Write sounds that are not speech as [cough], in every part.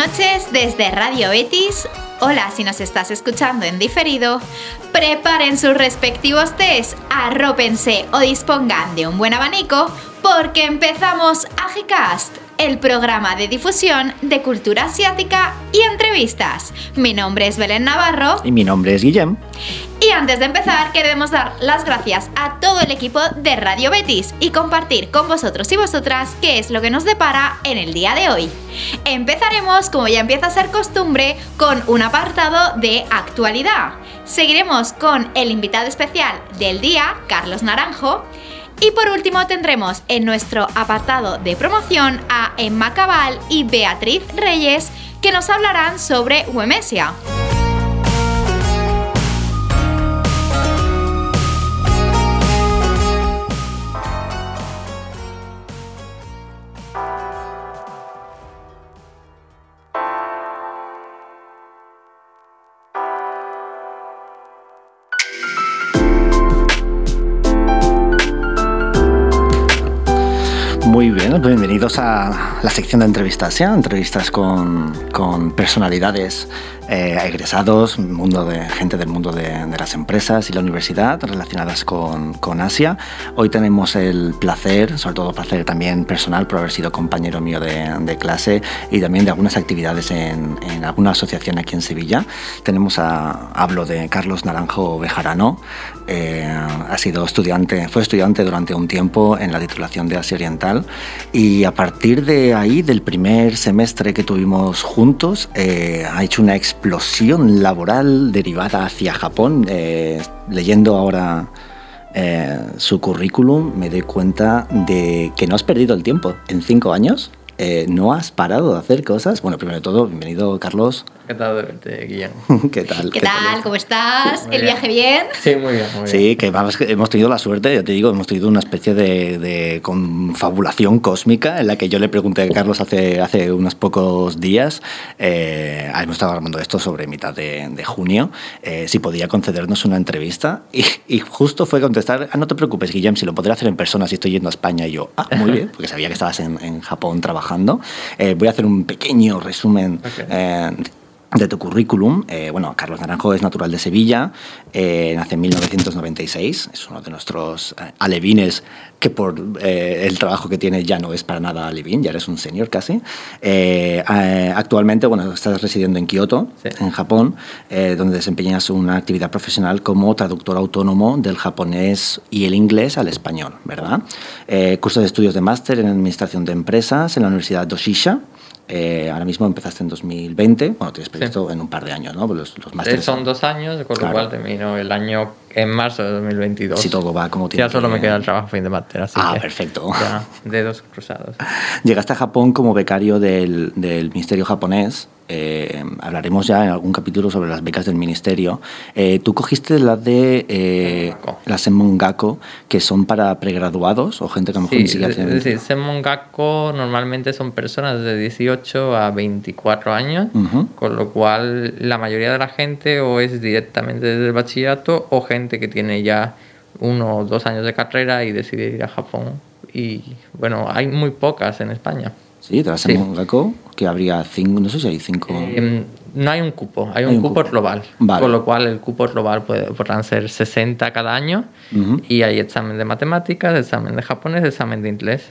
Noches desde Radio Betis. Hola si nos estás escuchando en diferido. Preparen sus respectivos test, arrópense o dispongan de un buen abanico porque empezamos AGCast, el programa de difusión de cultura asiática y entrevistas. Mi nombre es Belén Navarro. Y mi nombre es Guillem. Y antes de empezar, queremos dar las gracias a todo el equipo de Radio Betis y compartir con vosotros y vosotras qué es lo que nos depara en el día de hoy. Empezaremos, como ya empieza a ser costumbre, con un apartado de actualidad. Seguiremos con el invitado especial del día, Carlos Naranjo. Y por último tendremos en nuestro apartado de promoción a Emma Cabal y Beatriz Reyes que nos hablarán sobre Wemesia. Muy bien, bienvenidos a la sección de entrevistas, ¿ya? Entrevistas con, con personalidades eh, egresados, mundo de, gente del mundo de, de, las empresas y la universidad relacionadas con, con, Asia. Hoy tenemos el placer, sobre todo placer también personal por haber sido compañero mío de, de clase y también de algunas actividades en, en, alguna asociación aquí en Sevilla. Tenemos a, hablo de Carlos Naranjo Bejarano, eh, ha sido estudiante, fue estudiante durante un tiempo en la titulación de Asia Oriental y a partir de ahí, del primer semestre que tuvimos juntos, eh, ha hecho una experiencia explosión laboral derivada hacia Japón. Eh, leyendo ahora eh, su currículum me doy cuenta de que no has perdido el tiempo. En cinco años eh, no has parado de hacer cosas. Bueno, primero de todo, bienvenido Carlos. ¿Qué tal de verte, Guillem? [laughs] ¿Qué tal? ¿Qué, ¿Qué tal? ¿Cómo estás? Muy ¿El bien. viaje bien? Sí, muy bien, muy bien. Sí, que vamos, hemos tenido la suerte, ya te digo, hemos tenido una especie de, de, confabulación cósmica en la que yo le pregunté a Carlos hace, hace unos pocos días, eh, hemos estado hablando de esto sobre mitad de, de junio, eh, si podía concedernos una entrevista y, y, justo fue contestar, ah, no te preocupes, Guillem, si lo podré hacer en persona si estoy yendo a España. Y yo, ah, muy bien, porque sabía que estabas en, en Japón trabajando. Eh, voy a hacer un pequeño resumen. Okay de tu currículum. Eh, bueno, Carlos Naranjo es natural de Sevilla, eh, nace en 1996, es uno de nuestros eh, alevines que por eh, el trabajo que tiene ya no es para nada alevín, ya eres un senior casi. Eh, actualmente, bueno, estás residiendo en Kioto, sí. en Japón, donde desempeñas una actividad profesional como traductor autónomo del japonés y el inglés al español, ¿verdad? Cursos de estudios de máster en Administración de Empresas en la Universidad Doshisha. Eh, ahora mismo empezaste en 2020, bueno, tienes previsto sí. en un par de años, ¿no? Los, los másteres son dos años, con claro. lo cual termino el año en marzo de 2022. Si todo va como tiene Ya solo que... me queda el trabajo fin de máster, así Ah, que perfecto. Ya, dedos cruzados. [laughs] Llegaste a Japón como becario del, del Ministerio japonés. Eh, hablaremos ya en algún capítulo sobre las becas del ministerio. Eh, tú cogiste las de eh, las Senmongako, que son para pregraduados o gente que a lo mejor sí, ni siquiera tiene... Es decir, Senmongako normalmente son personas de 18 a 24 años, uh -huh. con lo cual la mayoría de la gente o es directamente desde el bachillerato o gente que tiene ya uno o dos años de carrera y decide ir a Japón. Y bueno, hay muy pocas en España. Sí, tras sí. Mongako, que habría cinco, no sé si hay cinco. Eh, no hay un cupo, hay, hay un, un, cupo, cupo. global. Vale. Con lo cual el cupo global puede, podrán ser 60 cada año uh -huh. y hay examen de matemáticas, examen de japonés, examen de inglés.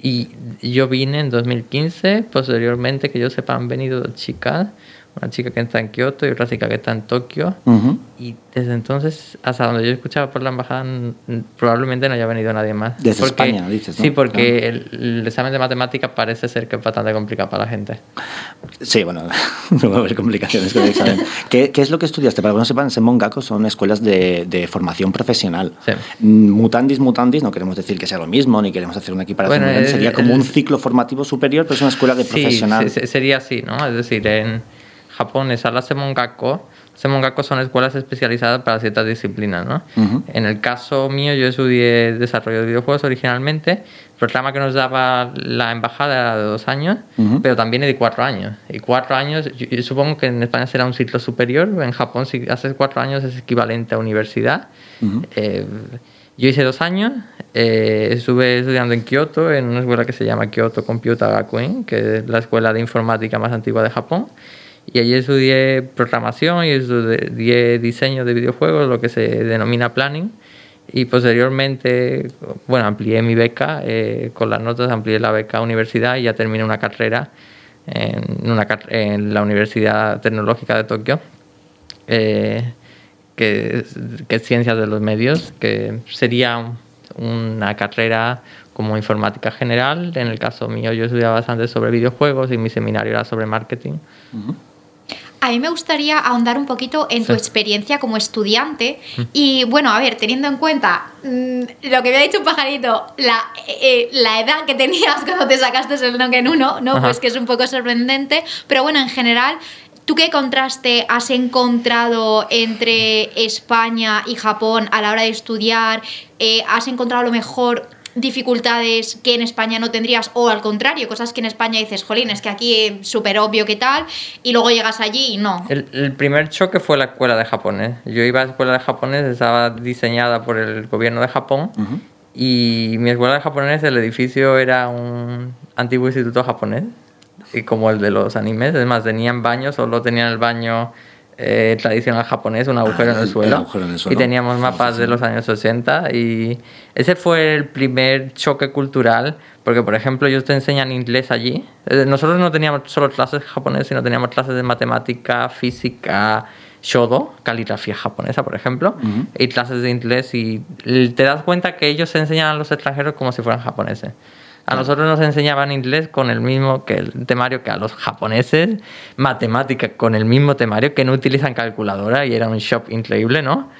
Y yo vine en 2015, posteriormente que yo sepa han venido chicas, una chica que está en Kioto y otra chica que está en Tokio. Uh -huh. Y desde entonces, hasta donde yo escuchaba por la embajada, probablemente no haya venido nadie más. Desde porque, España, dices, ¿no? Sí, porque ah. el, el, examen de matemáticas parece ser que es bastante complicado para la gente. Sí, bueno, [laughs] no va a haber complicaciones con el examen. [laughs] ¿Qué, ¿Qué, es lo que estudiaste? Para que no sepan, Senmongako son escuelas de, de formación profesional. Sí. Mutandis, mutandis, no queremos decir que sea lo mismo, ni queremos hacer una equiparación. Bueno, eh, sería como un ciclo formativo superior, pero es una escuela de sí, profesional. Sí, sería así, ¿no? Es decir, en Japón es a la Semongako, Semongako son escuelas especializadas para ciertas disciplinas, ¿no? En el caso mío, yo estudié desarrollo de videojuegos originalmente. El programa que nos daba la embajada era de dos años, pero también es de cuatro años. Y cuatro años, yo, supongo que en España será un ciclo superior. En Japón, si haces cuatro años, es equivalente a universidad. Eh, yo hice dos años, eh, estuve estudiando en Kioto, en una escuela que se llama Kyoto Computer Gakuen, que es la escuela de informática más antigua de Japón. Y allí estudié programación y estudié diseño de videojuegos, lo que se denomina planning. Y posteriormente, bueno, amplié mi beca, eh, con las notas amplié la beca a universidad y ya terminé una carrera en, una, en la Universidad Tecnológica de Tokio, eh, que, que, es Ciencias de los Medios, que sería una carrera como informática general. En el caso mío, yo estudiaba bastante sobre videojuegos y mi seminario era sobre marketing. A mí me gustaría ahondar un poquito en tu experiencia como estudiante y bueno, a ver, teniendo en cuenta mm, lo que me ha dicho un pajarito, la, eh, la, edad que tenías [laughs] cuando te sacaste el Noken 1, ¿no? Pues que es un poco sorprendente, pero bueno, en general, ¿tú qué contraste has encontrado entre España y Japón a la hora de estudiar? Eh, ¿Has encontrado lo mejor dificultades que en España no tendrías o al contrario, cosas que en España dices, jolín, es que aquí es súper obvio que tal y luego llegas allí y no. El, primer choque fue la escuela de japonés. Yo iba a la escuela de japonés, estaba diseñada por el gobierno de Japón y mi escuela de japonés, el edificio era un antiguo instituto japonés y como el de los animes, además tenían baños, solo tenían el baño eh, tradicional japonés, un agujero, en el suelo, Y teníamos mapas de los años 80 y ese fue el primer choque cultural, porque por ejemplo ellos te enseñan inglés allí. Eh, nosotros no teníamos solo clases japonesas, sino teníamos clases de matemática, física, shodo, caligrafía japonesa, por ejemplo, y clases de inglés. Y te das cuenta que ellos enseñan a los extranjeros como si fueran japoneses. A nosotros nos enseñaban inglés con el mismo que el temario que a los japoneses, matemática con el mismo temario que no utilizan calculadora y era un shock increíble, ¿no?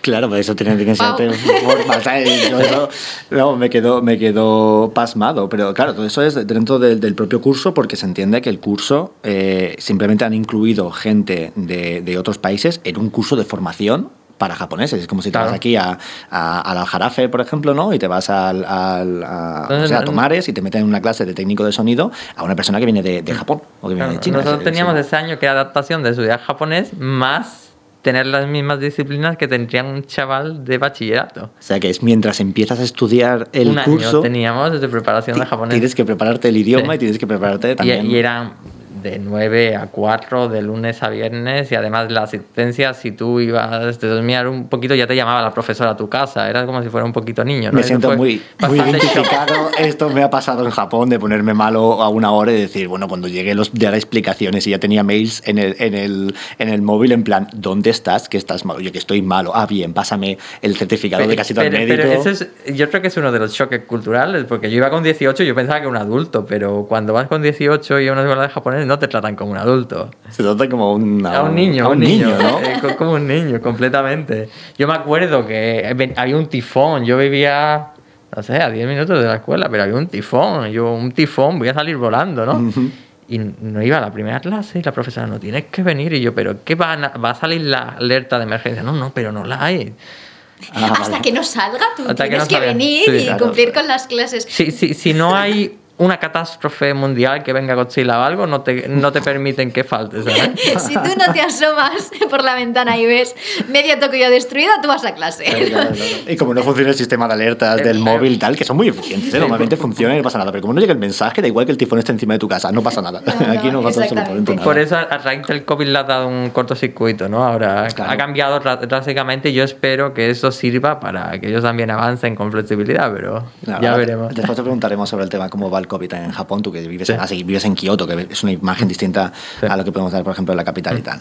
Claro, por eso tiene que ser [laughs] formas. no, me quedo, me quedo pasmado. Pero claro, todo eso es dentro del, propio curso porque se entiende que el curso eh, simplemente han incluido gente de, de, otros países en un curso de formación para japoneses. Es como si te vas aquí a, al Aljarafe, por ejemplo, ¿no? Y te vas al, a, Tomares y te meten en una clase de técnico de sonido a una persona que viene de, Japón o que viene de China. Nosotros teníamos ese año que era adaptación de estudiar japonés más tener las mismas disciplinas que tendría un chaval de bachillerato. O sea que es mientras empiezas a estudiar el un curso. Año teníamos desde preparación de japonés. Tienes que prepararte el idioma y tienes que prepararte también. Y, y eran de 9 a 4, de lunes a viernes, y además la asistencia, si tú ibas, te dormir un poquito, ya te llamaba la profesora a tu casa, era como si fuera un poquito niño. Me siento muy, muy identificado, [laughs] esto me ha pasado en Japón, de ponerme malo a una hora y decir, bueno, cuando llegué los, de las explicaciones y ya tenía mails en el, en, el, en el móvil, en plan, ¿dónde estás? Que estás malo, yo que estoy malo, ah, bien, pásame el certificado de casi todo el médico. Pero eso es, yo creo que es uno de los choques culturales, porque yo iba con 18 y yo pensaba que era un adulto, pero cuando vas con 18 y a una escuela de japonés no te tratan como un adulto. Se trata como un, a un niño. A un, niño, ¿no? Eh, como un niño, completamente. Yo me acuerdo que había un tifón. Yo vivía, no sé, a 10 minutos de la escuela, pero había un tifón. Yo, un tifón, voy a salir volando, ¿no? Y no iba a la primera clase y la profesora, no tienes que venir. Y yo, ¿pero qué va a, va a salir la alerta de emergencia? No, no, pero no la hay. [laughs] Ah, Hasta que no salga, tú tienes que, venir y cumplir con las clases. Sí, sí, si no [laughs] hay una catástrofe mundial que venga Godzilla o algo, no te, no te permiten que faltes. [laughs] si tú no te asomas por la ventana y ves medio Tokio destruido, tú vas a clase. Y como no funciona el sistema de alertas del móvil y tal, que son muy eficientes, ¿eh? normalmente funciona y no pasa nada, pero como no llega el mensaje, da igual que el tifón esté encima de tu casa, no pasa nada. Aquí no pasa absolutamente nada. Por eso a raíz del COVID le ha dado un cortocircuito, ¿no? Ahora ha cambiado drásticamente y yo espero que eso sirva para que ellos también avancen con flexibilidad, pero ya veremos. Después te preguntaremos sobre el tema cómo va el COVID en Japón, tú que vives, en, vives en Kioto, que es una imagen distinta a lo que podemos dar, por ejemplo, en la capital y tal.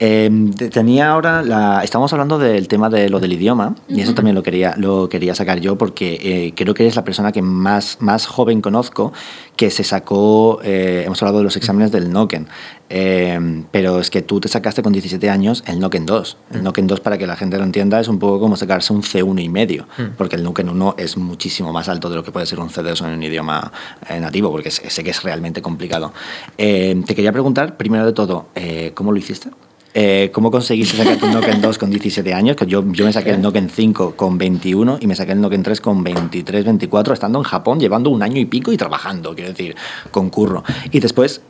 Em, tenía ahora, la, estamos hablando del tema de lo del idioma y eso también lo quería, lo quería sacar yo porque eh, creo que eres la persona que más, más joven conozco que se sacó, eh, hemos hablado de los exámenes del Noken, em, pero es que tú te sacaste con 17 años el Noken 2. El Noken 2, para que la gente lo entienda, es un poco como sacarse un C1 y medio, porque el Noken 1 es muchísimo más alto de lo que puede ser un C2 en un idioma eh, nativo, porque sé que es realmente complicado. Em, te quería preguntar, primero de todo, ¿cómo lo hiciste? Eh, ¿Cómo conseguiste sacar un Noken 2 con 17 años? Que yo, yo me saqué el Noken 5 con 21 y me saqué el Noken 3 con 23, 24, estando en Japón, llevando un año y pico y trabajando, quiero decir, con curro. Y después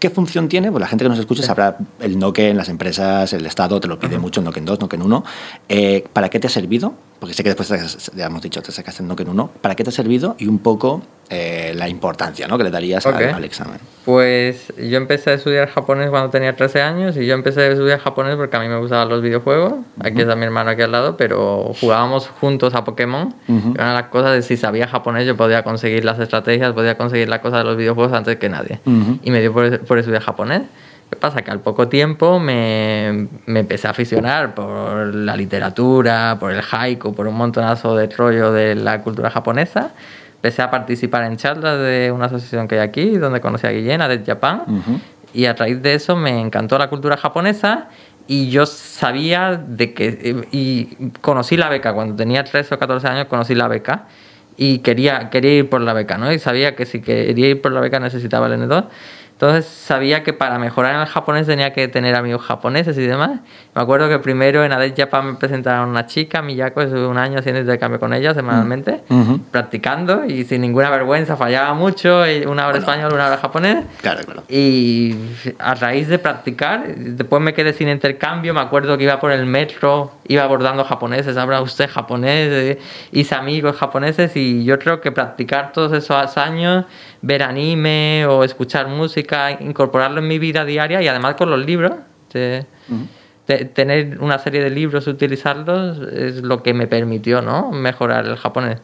¿Qué función tiene? Pues la gente que nos escucha sabrá el Noken, las empresas, el Estado te lo pide mucho, Noken 2, Noken 1. Eh, ¿Para qué te ha servido? Porque sé que después, ya hemos dicho, te sacaste el Noken 1. ¿Para qué te ha servido? Y un poco eh, la importancia ¿no? que le darías al, examen. Pues yo empecé a estudiar japonés cuando tenía 13 años y yo empecé a estudiar japonés porque a mí me gustaban los videojuegos. Aquí está mi hermano aquí al lado, pero jugábamos juntos a Pokémon. Una de las cosas de si sabía japonés yo podía conseguir las estrategias, podía conseguir la cosa de los videojuegos antes que nadie. Y me dio por, por estudiar japonés. ¿Qué pasa? Que al poco tiempo me, me, empecé a aficionar por la literatura, por el haiku, por un montonazo de rollo de la cultura japonesa. Empecé a participar en charlas de una asociación que hay aquí, donde conocí a Guillena de Japón. Y a raíz de eso me encantó la cultura japonesa y yo sabía de que... Y conocí la beca, cuando tenía 13 o 14 años conocí la beca y quería, quería ir por la beca, ¿no? Y sabía que si quería ir por la beca necesitaba el N2 entonces sabía que para mejorar en el japonés tenía que tener amigos japoneses y demás. Me acuerdo que primero en Ades Japan me presentaron una chica, Miyako, estuve un año haciendo intercambio con ella semanalmente, practicando y sin ninguna vergüenza, fallaba mucho, una hora español, una hora japonés. Claro, claro. Y a raíz de practicar, después me quedé sin intercambio, me acuerdo que iba por el metro, iba abordando japoneses, habla usted japonés, hice amigos japoneses y yo creo que practicar todos esos años ver anime o escuchar música, incorporarlo en mi vida diaria y además con los libros. tener una serie de libros, utilizarlos, es lo que me permitió ¿no? mejorar el japonés.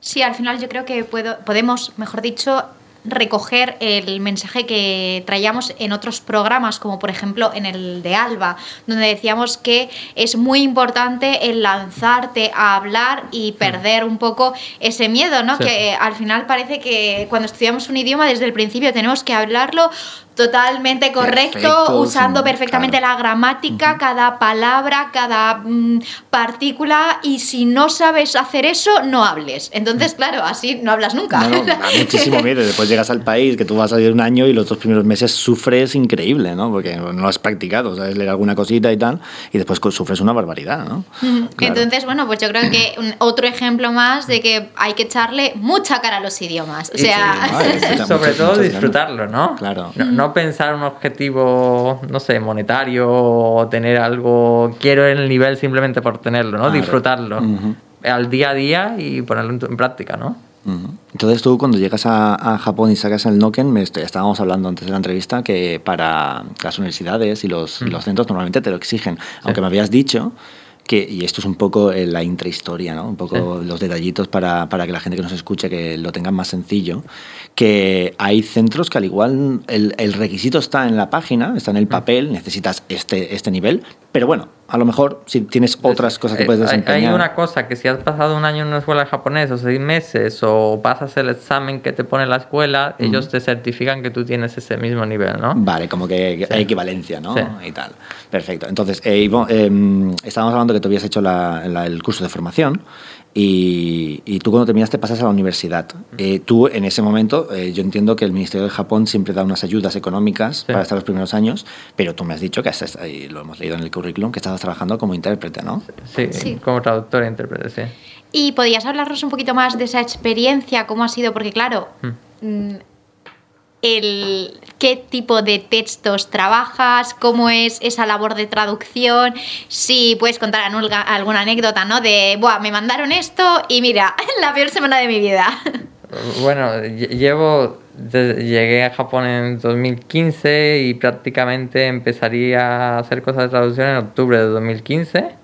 Sí, al final yo creo que puedo, podemos, mejor dicho, recoger el mensaje que traíamos en otros programas, como por ejemplo en el de Alba, donde decíamos que es muy importante el lanzarte a hablar y perder un poco ese miedo, ¿no? Que eh, al final parece que cuando estudiamos un idioma desde el principio tenemos que hablarlo totalmente correcto, usando perfectamente la gramática, cada palabra, cada mm, partícula, y si no sabes hacer eso, no hables. Entonces, claro, así no hablas nunca. No, da muchísimo miedo. [laughs] Después llegas al país, que tú vas a ir un año y los dos primeros meses sufres increíble, ¿no? Porque no lo has practicado, sabes leer alguna cosita y tal, y después sufres una barbaridad, ¿no? Entonces, bueno, pues yo creo que otro ejemplo más de que hay que echarle mucha cara a los idiomas. O sea, [laughs] sobre todo disfrutarlo, ¿no? Claro. no no pensar un objetivo, no sé, monetario o tener algo, quiero el nivel simplemente por tenerlo, ¿no? Disfrutarlo al día a día y ponerlo en, práctica, ¿no? Entonces tú cuando llegas a, Japón y sacas el Noken, me estábamos hablando antes de la entrevista que para las universidades y los, los centros normalmente te lo exigen, aunque me habías dicho que, y esto es un poco eh, la intrahistoria, ¿no? un poco los detallitos para, para, que la gente que nos escuche que lo tengan más sencillo, que hay centros que al igual el, el, requisito está en la página, está en el papel, necesitas este, este nivel, pero bueno, a lo mejor si tienes otras cosas que puedes eh, desempeñar. Hay una cosa, que si has pasado un año en una escuela japonesa o seis meses o pasas el examen que te pone la escuela, ellos te certifican que tú tienes ese mismo nivel, ¿no? Vale, como que hay equivalencia, ¿no? Y tal. Perfecto. Entonces, eh, em, estábamos hablando que tú habías hecho el curso de formación y, tú cuando terminaste pasas a la universidad. Eh, tú en ese momento, eh, yo entiendo que el Ministerio de Japón siempre da unas ayudas económicas para estar los primeros años, pero tú me has dicho que, y lo hemos leído en el currículum, que estabas trabajando como intérprete, ¿no? Sí, como traductor e intérprete, sí. ¿Y podías hablarnos un poquito más de esa experiencia? ¿Cómo ha sido? Porque claro... Hmm. Mm, el, qué tipo de textos trabajas, cómo es esa labor de traducción, si puedes contar alguna anécdota, ¿no? De, Buah, me mandaron esto y mira, [laughs] la peor semana de mi vida. [laughs] Bueno, llevo, llegué a Japón en 2015 y prácticamente empezaría a hacer cosas de traducción en octubre de 2015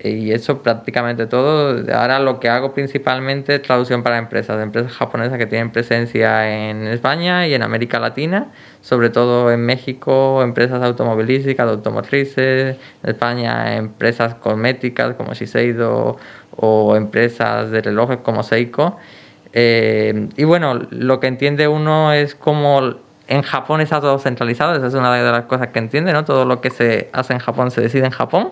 y eso prácticamente todo. Ahora lo que hago principalmente es traducción para empresas, empresas japonesas que tienen presencia en España y en América Latina, sobre todo en México, empresas automovilísticas, automotrices, en España empresas cosméticas como Shiseido o empresas de relojes como Seiko. Eh, y bueno, lo que entiende uno es como en Japón está todo centralizado, esa es una de las cosas que entiende, ¿no? Todo lo que se hace en Japón se decide en Japón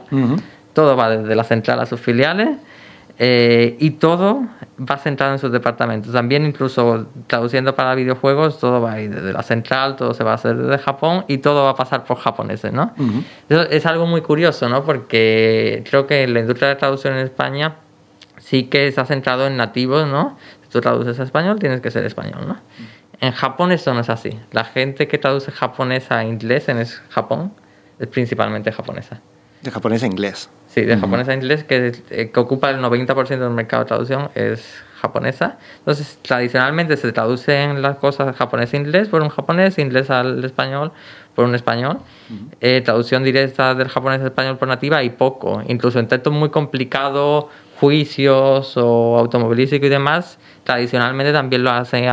todo va desde la central a sus filiales eh, y todo va centrado en sus departamentos. También incluso traduciendo para videojuegos, todo va a ir desde la central, todo se va a hacer desde Japón y todo va a pasar por japoneses, ¿no? Eso es algo muy curioso, ¿no? Porque creo que la industria de traducción en España sí que ha centrado en nativos, ¿no? Si tú traduces a español, tienes que ser español, ¿no? En Japón eso no es así. La gente que traduce japonés a inglés en Japón es principalmente japonesa. De japonés a inglés. Sí, de japonés a inglés, que, eh, que ocupa el 90% del mercado de traducción, es japonesa. Entonces, tradicionalmente se traducen las cosas japonés a inglés por un japonés, inglés al español por un español. Eh, traducción directa del japonés al español por nativa y poco. Incluso en textos muy complicados, juicios o automovilísticos y demás, tradicionalmente también lo hacen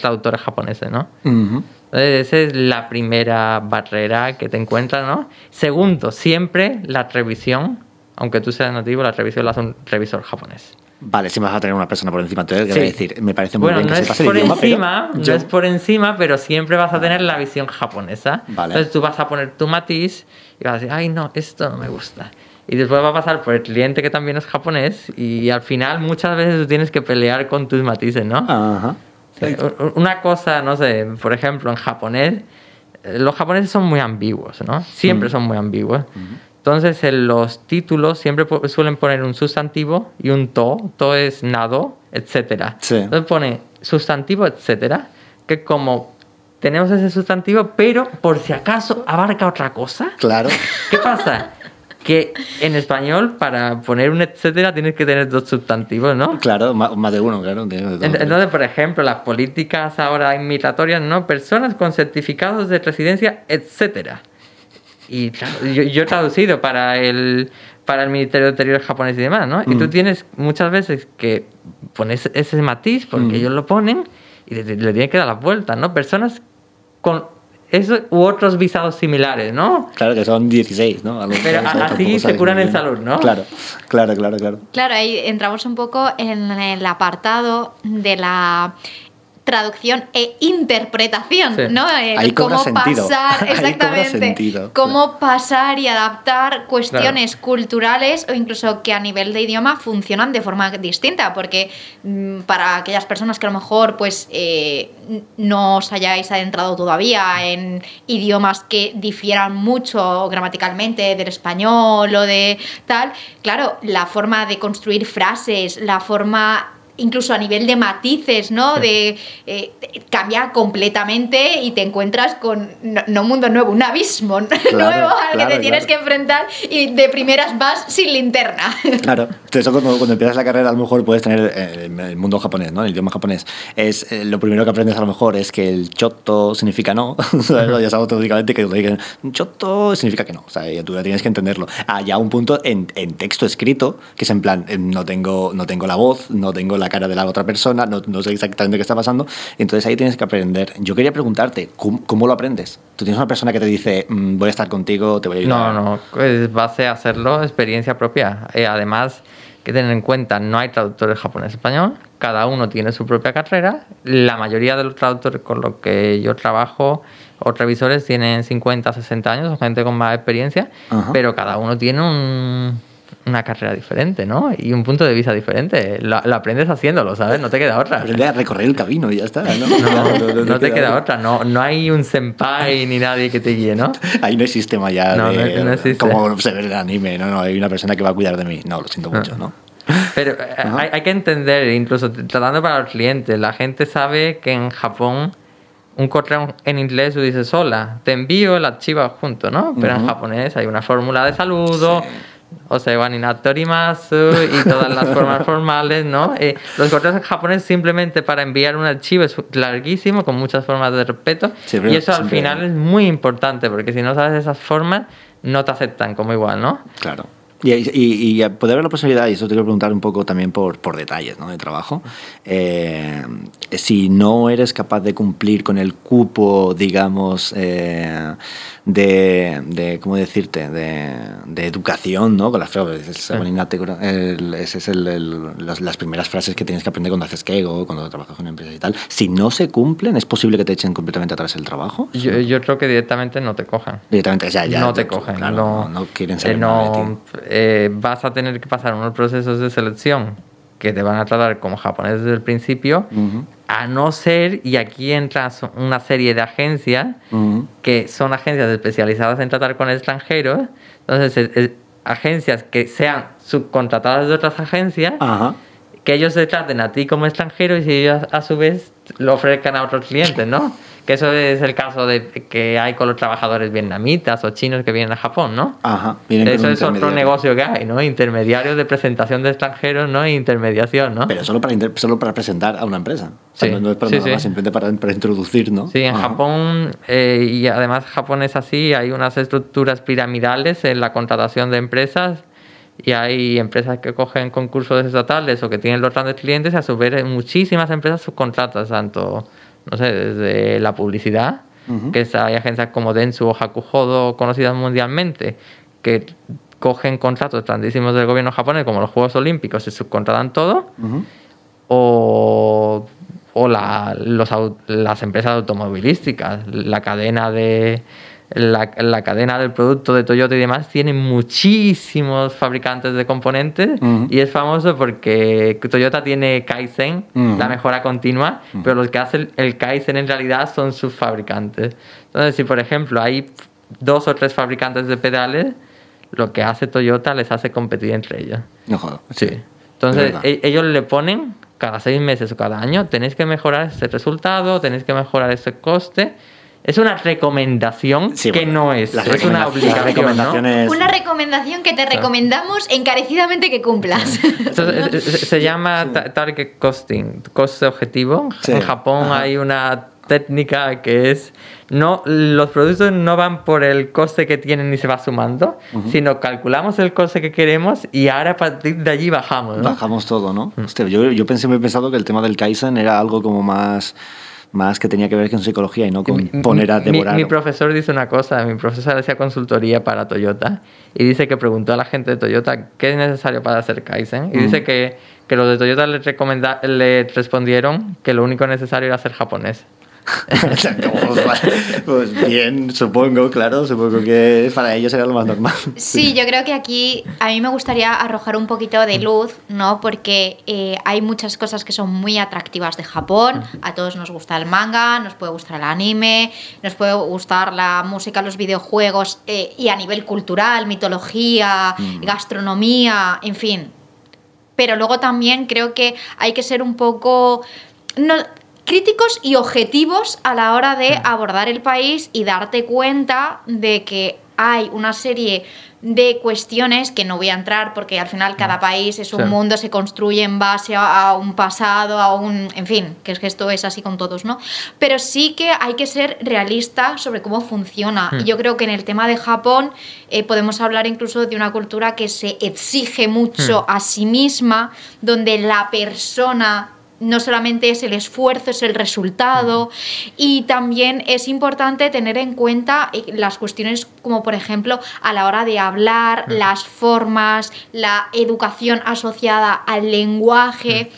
traductores japoneses, ¿no? Entonces, esa es la primera barrera que te encuentras, ¿no? Segundo, siempre la revisión, aunque tú seas nativo, la revisión la hace un revisor japonés. Vale, si vas a tener una persona por encima, entonces, sí. decir, me parece muy bueno, bien no que es sepas el por idioma, encima, no es por encima, pero siempre vas a tener la visión japonesa. Vale. Entonces tú vas a poner tu matiz y vas a decir, ay, no, esto no me gusta. Y después va a pasar por el cliente que también es japonés y al final muchas veces tú tienes que pelear con tus matices, ¿no? Ajá. Sí, Una cosa, no sé, por ejemplo, en japonés, eh, los japoneses son muy ambiguos, ¿no? Siempre Mm. son muy ambiguos. Entonces, en los títulos siempre suelen poner un sustantivo y un to. To es nado, etcétera. Sí. Entonces pone sustantivo, etcétera, que como tenemos ese sustantivo, pero por si acaso abarca otra cosa. Claro. ¿Qué pasa? Que en español, para poner un etcétera, tienes que tener dos sustantivos, ¿no? Claro, más de uno, claro. Entonces, por ejemplo, las políticas ahora inmigratorias, ¿no? Personas con certificados de residencia, etcétera. Y claro, yo, yo he traducido para el, para el Ministerio de Interior japonés y demás, ¿no? Y tú tienes muchas veces que pones ese matiz porque Mm. ellos lo ponen y le, le tienes que dar las vueltas, ¿no? Personas con eso u otros visados similares, ¿no? Claro que son 16, ¿no? Pero así se curan en salud, ¿no? Claro, claro, claro, claro. Claro, ahí entramos un poco en el apartado de la traducción e interpretación, Sí. ¿no? El Ahí cobra cómo sentido. pasar, [laughs] Ahí cobra exactamente, sentido. cómo pasar y adaptar cuestiones culturales o incluso que a nivel de idioma funcionan de forma distinta, porque mm, para aquellas personas que a lo mejor pues eh, no os hayáis adentrado todavía en idiomas que difieran mucho gramaticalmente del español o de tal, claro, la forma de construir frases, la forma incluso a nivel de matices, ¿no? De eh, cambia completamente y te encuentras con no, no un mundo nuevo, un abismo [laughs] nuevo al que claro, te tienes claro. que enfrentar y de primeras vas sin linterna. [laughs] Claro, entonces cuando, cuando empiezas la carrera a lo mejor puedes tener eh, el mundo japonés, ¿no? El idioma japonés. Es, eh, lo primero que aprendes a lo mejor es que el choto significa no. [laughs] ya sabes automáticamente que cuando digan choto significa que no. O sea, ya tú ya tienes que entenderlo. Ah, ya un punto en, en texto escrito, que es en plan, eh, no tengo, no tengo la voz, no tengo la cara de la otra persona, no, no sé exactamente qué está pasando. Entonces ahí tienes que aprender. Yo quería preguntarte, ¿cómo, cómo lo aprendes? Tú tienes una persona que te dice, mm, voy a estar contigo, te voy a ayudar. No, no, es base a hacerlo experiencia propia. Eh, además, que tener en cuenta, no hay traductores japonés-español, cada uno tiene su propia carrera. La mayoría de los traductores con los que yo trabajo o revisores tienen 50, 60 años, son gente con más experiencia, Ajá. pero cada uno tiene un- una carrera diferente, ¿no? Y un punto de vista diferente. Lo, lo aprendes haciéndolo, ¿sabes? No te queda otra. Aprende a recorrer el camino y ya está. No, No, [laughs] no te queda otra, no, no hay un senpai ni nadie que te guíe, ¿no? [laughs] Ahí no hay sistema ya No, de, no- no existe. como se ve en el anime, no, no, hay una persona que va a cuidar de mí. No, lo siento mucho, ¿no? Pero eh, hay, hay que entender, incluso tratando para los clientes, la gente sabe que en Japón un correo en inglés tú dices hola, te envío el archivo adjunto, ¿no? Pero en Ujú. japonés hay una fórmula de saludo, Sí. O sea, wa ni natorimasu y todas las formas [laughs] formales, ¿no? Eh, los correos en japonés simplemente para enviar un archivo es larguísimo, con muchas formas de respeto, Siempre- y eso al final es muy importante, porque si no sabes esas formas, no te aceptan como igual, ¿no? Claro. Y, y, y puede haber la posibilidad, y eso te quiero preguntar un poco también por, por detalles ¿no? de trabajo, eh, si no eres capaz de cumplir con el cupo, digamos, eh, de, de, ¿cómo decirte?, de, de educación, ¿no? Con las frases, ese es el- el- las, las primeras frases que tienes que aprender cuando haces kego, cuando trabajas con empresas y tal. Si no se cumplen, ¿es posible que te echen completamente atrás el trabajo? Yo, yo creo que directamente no te cojan. Directamente, ya, ya. no te cogen. claro, no, no, no quieren saber eh, nada de ti. no, eh, vas a tener que pasar unos procesos de selección que te van a tratar como japonés desde el principio, a no ser, y aquí entra una serie de agencias que son agencias especializadas en tratar con extranjeros, entonces agencias que sean subcontratadas de otras agencias, que ellos te traten a ti como extranjero y si ellos a su vez lo ofrezcan a otros clientes, ¿no? Que eso es el caso de que hay con los trabajadores vietnamitas o chinos que vienen a Japón, ¿no? Ajá. Eso es otro negocio que hay, ¿no? Intermediarios de presentación de extranjeros, ¿no? E intermediación, ¿no? Pero solo para, solo para presentar a una empresa. Sí. no, es para nada más, simplemente para, para, introducir, ¿no? Sí, en Japón, eh, y además Japón es así, hay unas estructuras piramidales en la contratación de empresas y hay empresas que cogen concursos estatales o que tienen los grandes clientes y a su vez muchísimas empresas subcontratas, tanto, no sé, desde la publicidad, que hay agencias como Dentsu o Hakuhodo conocidas mundialmente, que cogen contratos grandísimos del gobierno japonés como los Juegos Olímpicos y subcontratan todo, o, o la, los, las empresas automovilísticas, la cadena de la, la, cadena del producto de Toyota y demás tiene muchísimos fabricantes de componentes y es famoso porque Toyota tiene Kaizen, la mejora continua, pero los que hacen el Kaizen en realidad son sus fabricantes. Entonces, si por ejemplo hay dos o tres fabricantes de pedales, lo que hace Toyota les hace competir entre ellos. No Sí. Entonces, e, ellos le ponen cada seis meses o cada año, tenéis que mejorar este resultado, tenéis que mejorar este coste es una recomendación que no es, es una obligación. Una recomendación que te recomendamos encarecidamente que cumplas. se, llama target costing, coste objetivo. En Japón hay una técnica que es no los productos no van por el coste que tienen y se va sumando, sino calculamos el coste que queremos y ahora a partir de allí bajamos. Bajamos todo, ¿no? yo, yo pensé, me he pensado que el tema del Kaizen era algo como más más que tenía que ver con psicología y no con poner a devorar. Mi, profesor dice una cosa, mi profesor hacía consultoría para Toyota y dice que preguntó a la gente de Toyota qué es necesario para hacer Kaizen y dice que, que los de Toyota le, le respondieron que lo único necesario era ser japonés. [laughs] [laughs] pues bien, supongo, claro, supongo que para ellos era lo más normal. [laughs] Sí, yo creo que aquí a mí me gustaría arrojar un poquito de luz, ¿no? Porque eh, hay muchas cosas que son muy atractivas de Japón. A todos nos gusta el manga, nos puede gustar el anime, nos puede gustar la música, los videojuegos eh, y a nivel cultural, mitología, mm. gastronomía, en fin. Pero luego también creo que hay que ser un poco... No, críticos y objetivos a la hora de abordar el país y darte cuenta de que hay una serie de cuestiones que no voy a entrar porque al final cada país es un mundo, se construye en base a, un pasado, a un... En fin, que es que esto es así con todos, ¿no? Pero sí que hay que ser realista sobre cómo funciona. Y yo creo que en el tema de Japón eh, podemos hablar incluso de una cultura que se exige mucho a sí misma, donde la persona no solamente es el esfuerzo, es el resultado y también es importante tener en cuenta eh, las cuestiones como por ejemplo a la hora de hablar, las formas, la educación asociada al lenguaje.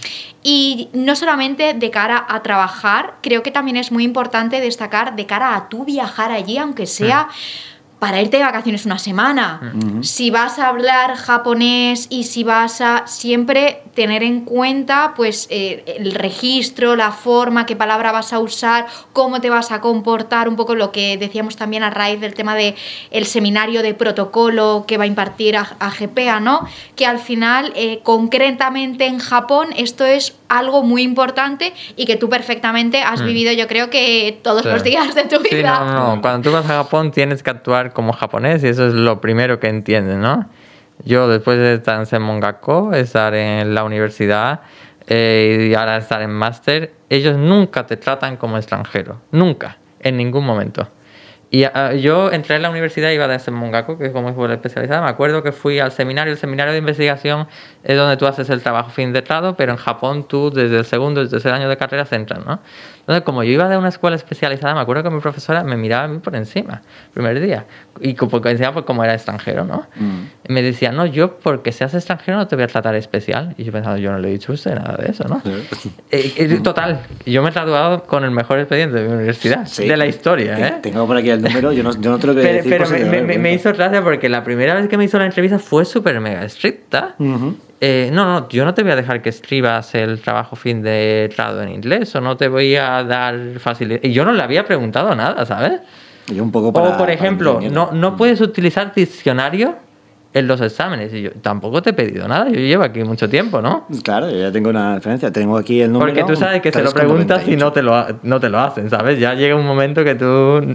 Y no solamente de cara a trabajar, creo que también es muy importante destacar de cara a tú viajar allí, aunque sea para irte de vacaciones una semana. Si vas a hablar japonés y si vas a siempre tener en cuenta pues eh, el registro, la forma, qué palabra vas a usar, cómo te vas a comportar, un poco lo que decíamos también a raíz del tema de el seminario de protocolo que va a impartir a, GPA, ¿no? Que al final, eh, concretamente en Japón, esto es algo muy importante y que tú perfectamente has mm. vivido, yo creo que todos los días de tu vida. no, no, cuando tú vas a Japón tienes que actuar como japonés y eso es lo primero que entiendes, ¿no? Yo después de estar en Semongako, estar en la universidad eh, y ahora estar en máster, ellos nunca te tratan como extranjero, nunca, en ningún momento. Y ah, yo entré en la universidad, iba de Mongaku, que es como escuela especializada. Me acuerdo que fui al seminario. El seminario de investigación es donde tú haces el trabajo fin de grado, pero en Japón tú desde el segundo, desde el tercer año de carrera entras, ¿no? Entonces, como yo iba de una escuela especializada, me acuerdo que mi profesora me miraba a mí por encima, primer día. Y porque encima, pues como era extranjero, ¿no? Mm. Me decía, no, yo porque seas extranjero no te voy a tratar especial. Y yo pensaba, yo no le he dicho a usted nada de eso, ¿no? Eh, total, yo me he graduado con el mejor expediente de mi universidad, de la historia, ¿eh? Tengo por aquí el número, yo no, yo no te lo quería Pero, decir. pero por si me, me- me hizo gracia porque la primera vez que me hizo la entrevista fue súper mega estricta. Eh, no, no, yo no te voy a dejar que escribas el trabajo fin de grado en inglés o no te voy a dar facilidad. Y yo no le había preguntado nada, ¿sabes? Yo un poco para, o, por ejemplo, no, no puedes utilizar diccionario en los exámenes. Y yo tampoco te he pedido nada, yo llevo aquí mucho tiempo, ¿no? Claro, yo ya tengo una referencia. Tengo aquí el número. Porque tú sabes que se lo 3,98. preguntas y no te lo, no te lo hacen, ¿sabes? Ya llega un momento que tú...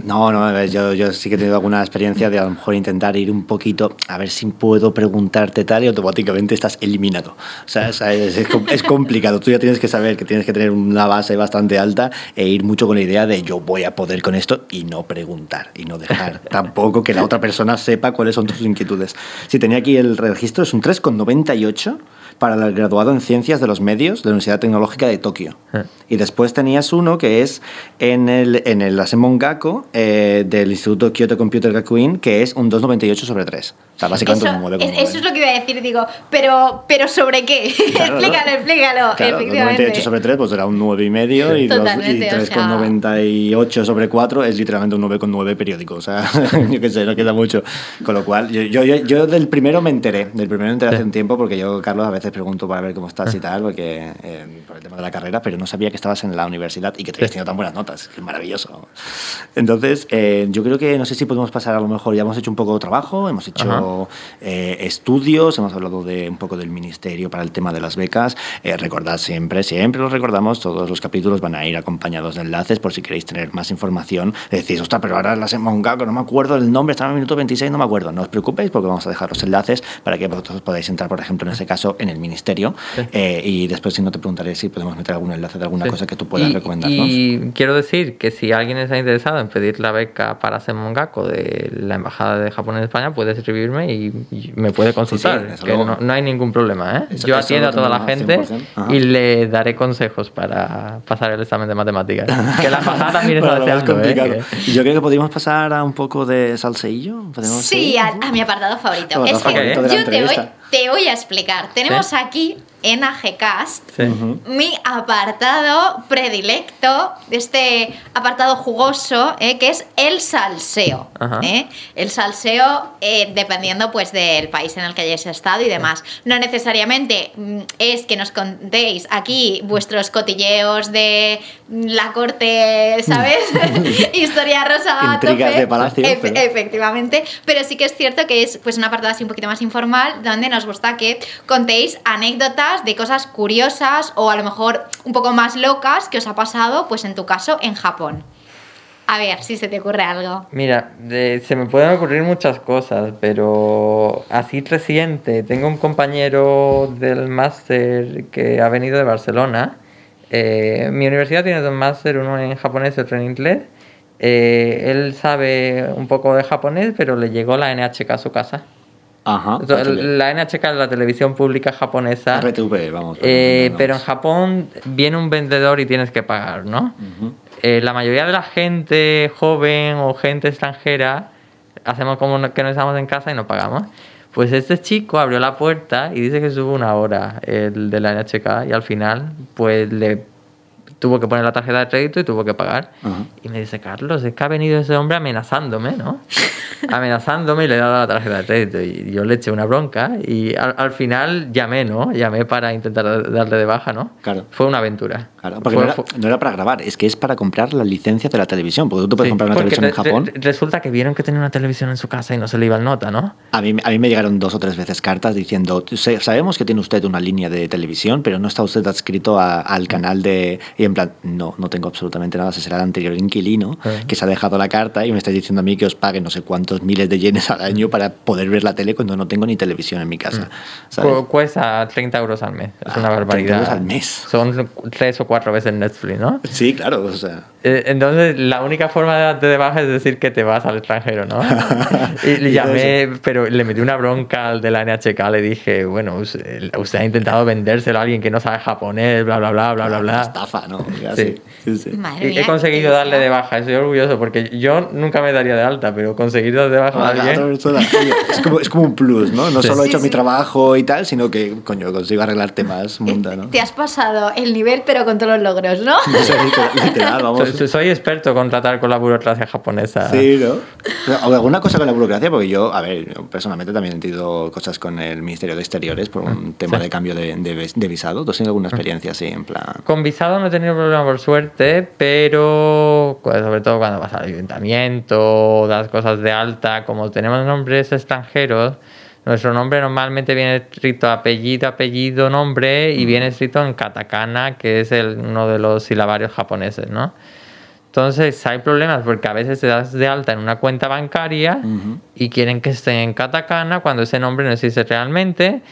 No, no, yo, yo sí que he tenido alguna experiencia de a lo mejor intentar ir un poquito a ver si puedo preguntarte tal y automáticamente estás eliminado. O sea, es, es- es complicado. Tú ya tienes que saber que tienes que tener una base bastante alta e ir mucho con la idea de yo voy a poder con esto y no preguntar y no dejar [laughs] tampoco que la otra persona sepa cuáles son tus inquietudes. Si tenía aquí el registro, es un 3,98 para el graduado en Ciencias de los Medios de la Universidad Tecnológica de Tokio. Eh. Y después tenías uno que es en el, en el Asemon Gakko eh, del Instituto Kyoto Computer Gakuin, que es un 2,98 sobre 3. O sea, básicamente Eso, un 9,9. es- eso es lo que iba a decir, digo, pero, pero ¿sobre qué? [laughs] Claro, explícalo, explícalo, Claro, efectivamente. 2,98 sobre 3 pues era un 9,5 y, Totalmente, y o sea- 3,98 sobre 4 es literalmente un 9,9 periódico. O sea, [laughs] yo qué sé, no queda mucho. Con lo cual, yo, yo, yo, yo del primero me enteré. Del primero me enteré hace un tiempo porque yo, Carlos, a veces pregunto para ver cómo estás y tal, porque eh, por el tema de la carrera, pero no sabía que estabas en la universidad y que te habías tenido tan buenas notas. Que es maravilloso. Entonces, eh, yo creo que no sé si podemos pasar a lo mejor, ya hemos hecho un poco de trabajo, hemos hecho eh, estudios, hemos hablado de un poco del ministerio para el tema de las becas. Eh, recordad siempre, siempre lo recordamos, todos los capítulos van a ir acompañados de enlaces por si queréis tener más información. Decís, ostras, pero ahora las hemos Mongaco, no me acuerdo el nombre, estaba en el minuto 26, no me acuerdo. No os preocupéis porque vamos a dejar los enlaces para que vosotros podáis entrar, por ejemplo, en este caso, en el ministerio. Eh, y después, si no, te preguntaré si podemos meter algún enlace de alguna Sí. cosa que tú puedas y, recomendarnos. Y quiero decir que si alguien está interesado en pedir la beca para Semongako de la Embajada de Japón en España, puede escribirme y, y me puede consultar. Sí, sí, desde que no, no hay ningún problema. ¿eh? Eso- Yo atiendo a toda la gente 100%. Ajá. y le daré consejos para pasar el examen de matemáticas. [laughs] que la embajada también está deseando. ¿eh? Yo creo que podríamos pasar a un poco de salseillo. ¿Podemos Sí, a, a mi apartado favorito. Es que yo te voy. Te voy a explicar. Tenemos aquí en AGCast Sí. mi apartado predilecto, este apartado jugoso, eh, que es el salseo. ¿eh? El salseo, eh, dependiendo pues del país en el que hayáis estado y demás. No necesariamente mm, es que nos contéis aquí vuestros cotilleos de mm, la corte, ¿sabes? [laughs] Historia rosa. Intrigas tope. de palacio, pero- Efectivamente, pero sí que es cierto que es pues un apartado así un poquito más informal donde nos gusta que contéis anécdotas de cosas curiosas o a lo mejor un poco más locas que os ha pasado, pues en tu caso, en Japón. A ver si se te ocurre algo. Mira, de- se me pueden ocurrir muchas cosas, pero así reciente, tengo un compañero del máster que ha venido de Barcelona. Eh, mi universidad tiene dos máster, uno en japonés y otro en inglés. Eh, él sabe un poco de japonés, pero le llegó la NHK a su casa. Ajá. La NHK es la televisión pública japonesa. RTV, vamos. Eh, pero en Japón viene un vendedor y tienes que pagar, ¿no? Ujú. Eh, la mayoría de la gente joven o gente extranjera hacemos como que no estamos en casa y no pagamos. Pues este chico abrió la puerta y dice que estuvo una hora el de la NHK y al final pues le tuvo que poner la tarjeta de crédito y tuvo que pagar. Ajá. Y me dice, Carlos, es que ha venido ese hombre amenazándome, ¿no? [laughs] amenazándome y le he dado la tarjeta de crédito. Y yo le eché una bronca y al, al final llamé, ¿no? Llamé para intentar darle de baja, ¿no? Claro. Fue una aventura. Claro, porque Fue- no, era, no era para grabar, es que es para comprar la licencia de la televisión, porque tú te puedes Sí, comprar una televisión en re- Japón. re- resulta que vieron que tenía una televisión en su casa y no se le iba el nota, ¿no? A mí, a mí me llegaron dos o tres veces cartas diciendo, "Se- sabemos que tiene usted una línea de televisión, pero no está usted adscrito a- al canal de... En plan, no, no tengo absolutamente nada, ese será el anterior inquilino Ah. que se ha dejado la carta y me está diciendo a mí que os pague no sé cuántos miles de yenes al año para poder ver la tele cuando no tengo ni televisión en mi casa. Cu- Cuesta 30 euros al mes. Es una Ah, 30 barbaridad. euros al mes. Son tres o cuatro veces Netflix, ¿no? Sí, claro, o sea... Eh, Entonces, la única forma de darte de baja es decir que te vas al extranjero, ¿no? [laughs] y le llamé, pero le metí una bronca al de la NHK, le dije, bueno, usted, ha intentado vendérselo a alguien que no sabe japonés, bla, bla, bla, bla, bla, Una bla. estafa, ¿no? ¿No? Casi. Sí, sí. Madre He, mía, he conseguido darle de deseo. baja, estoy orgulloso porque yo nunca me daría de alta, pero conseguir dar de baja a Ah, persona. Es como, es como un plus, ¿no? No Sí. solo he Sí, hecho mi sí. trabajo y tal, sino que, coño, consigo arreglar temas mundanos. Te has pasado el nivel, pero con todos los logros, ¿no? [laughs] Sea, literal, vamos. Soy, soy experto con tratar con la burocracia japonesa. Sí, ¿no? O alguna cosa con la burocracia, porque yo, a ver, yo personalmente también he tenido cosas con el Ministerio de Exteriores por un tema sí. de cambio de, de de visado. ¿Tú has tenido alguna experiencia así, en plan? Con visado no he tenido problema por suerte, pero pues, sobre todo cuando vas al ayuntamiento, das cosas de alta, como tenemos nombres extranjeros, nuestro nombre normalmente viene escrito apellido, apellido, nombre y viene escrito en katakana, que es el, uno de los silabarios japoneses, ¿no? Entonces hay problemas porque a veces te das de alta en una cuenta bancaria y quieren que esté en katakana cuando ese nombre no existe realmente.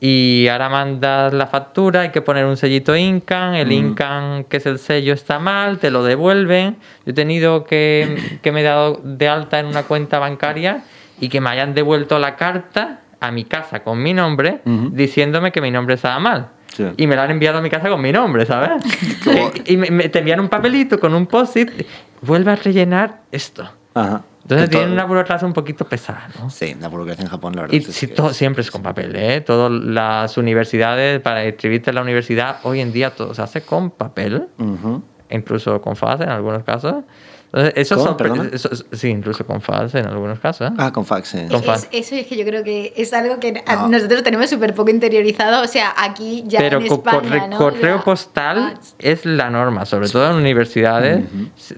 Y ahora mandas la factura, hay que poner un sellito Incan, el Incan, que es el sello, está mal, te lo devuelven. Yo he tenido que, que me he dado de alta en una cuenta bancaria y que me hayan devuelto la carta a mi casa con mi nombre, diciéndome que mi nombre estaba mal. Sí. Y me lo han enviado a mi casa con mi nombre, ¿sabes? [laughs] Que- y me, me- te envían un papelito con un post-it, vuelve a rellenar esto. Ajá. Entonces Que todo- tienen una burocracia un poquito pesada, ¿no? Sí, la burocracia en Japón, la verdad. Y es si que todo, es- siempre es con papel, ¿eh? Todas las universidades, para inscribirte en la universidad, hoy en día todo se hace con papel, Ujú. incluso con FAS en algunos casos. Entonces, esos ¿Con? son, Perdona. esos- sí, incluso con FAS en algunos casos. ¿eh? Ah, con fax, sí. Con Es- fax. eso es que yo creo que es algo que No. nosotros tenemos súper poco interiorizado. O sea, aquí ya Pero en España, corre- ¿no? correo Ya- postal fax. es la norma, sobre todo en universidades.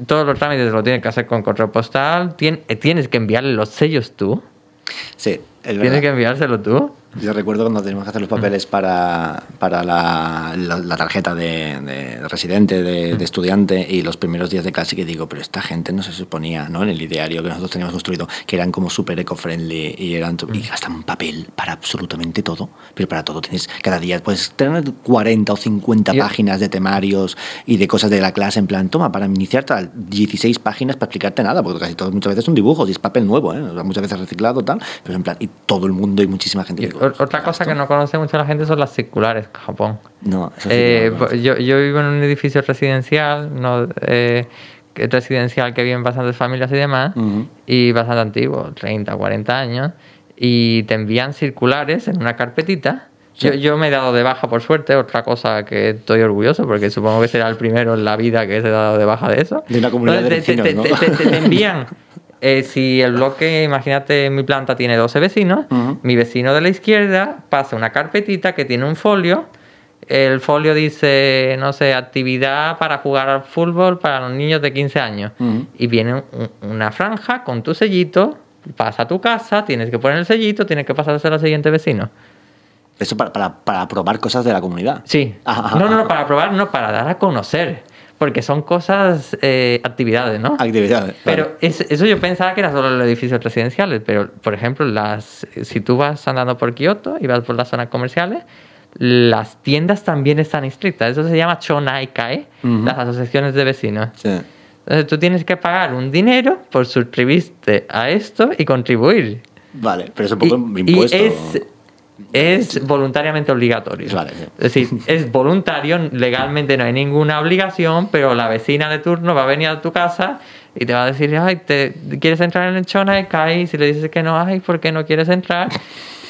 Todos los trámites lo tienes que hacer con correo postal. Tien- eh, tienes que enviarle los sellos tú. Sí, es Tienes verdad. que enviárselo tú. Yo recuerdo cuando teníamos que hacer los papeles para, para la, la- la tarjeta de, de residente, de, de estudiante, y los primeros días de clase que digo, pero esta gente no se suponía, ¿no? En el ideario que nosotros teníamos construido, que eran como súper eco-friendly y eran y gastan papel para absolutamente todo, pero para todo tienes, cada día puedes tener 40 o 50 Yo- páginas de temarios y de cosas de la clase, en plan, toma, para iniciar tal, 16 páginas para explicarte nada, porque casi todo muchas veces son dibujos y es papel nuevo, ¿eh? Muchas veces reciclado, tal, pero en plan, y todo el mundo y muchísima gente. Y digo, otra cosa que no conoce mucho la gente son las circulares en Japón. No, eso sí Eh, no po- yo, yo vivo en un edificio residencial, no, eh, residencial que viven bastantes familias y demás, y bastante antiguo, 30 o 40 años, y te envían circulares en una carpetita. Sí. Yo, yo me he dado de baja, por suerte, otra cosa que estoy orgulloso, porque supongo que será el primero en la vida que se ha dado de baja de eso. De una comunidad de Entonces, vecinos, te, ¿no? te- te- te envían, [laughs] eh, si el bloque, imagínate, mi planta tiene 12 vecinos, mi vecino de la izquierda pasa una carpetita que tiene un folio. El folio dice, no sé, actividad para jugar al fútbol para los niños de 15 años. Y viene un- una franja con tu sellito, pasa a tu casa, tienes que poner el sellito, tienes que pasárselo al siguiente vecino. Eso para, para, para probar cosas de la comunidad. Sí. Ah, no, no, ah, no, para probar, no, para dar a conocer. Porque son cosas, eh, actividades, ¿no? Actividades. Pero es- eso yo pensaba que era solo los edificios residenciales, pero por ejemplo, las, si tú vas andando por Kioto y vas por las zonas comerciales, las tiendas también están inscritas. Eso se llama Chonaikai, las asociaciones de vecinos. Sí. Entonces tú tienes que pagar un dinero por suscribirte a esto y contribuir. Vale, pero es un poco Y- impuesto. Y es, es voluntariamente obligatorio. Vale. Es decir, es voluntario, legalmente no hay ninguna obligación, pero la vecina de turno va a venir a tu casa y te va a decir, ay, ¿te, ¿quieres entrar en el Chonaikai? Y si le dices que no, ay, ¿por qué no quieres entrar?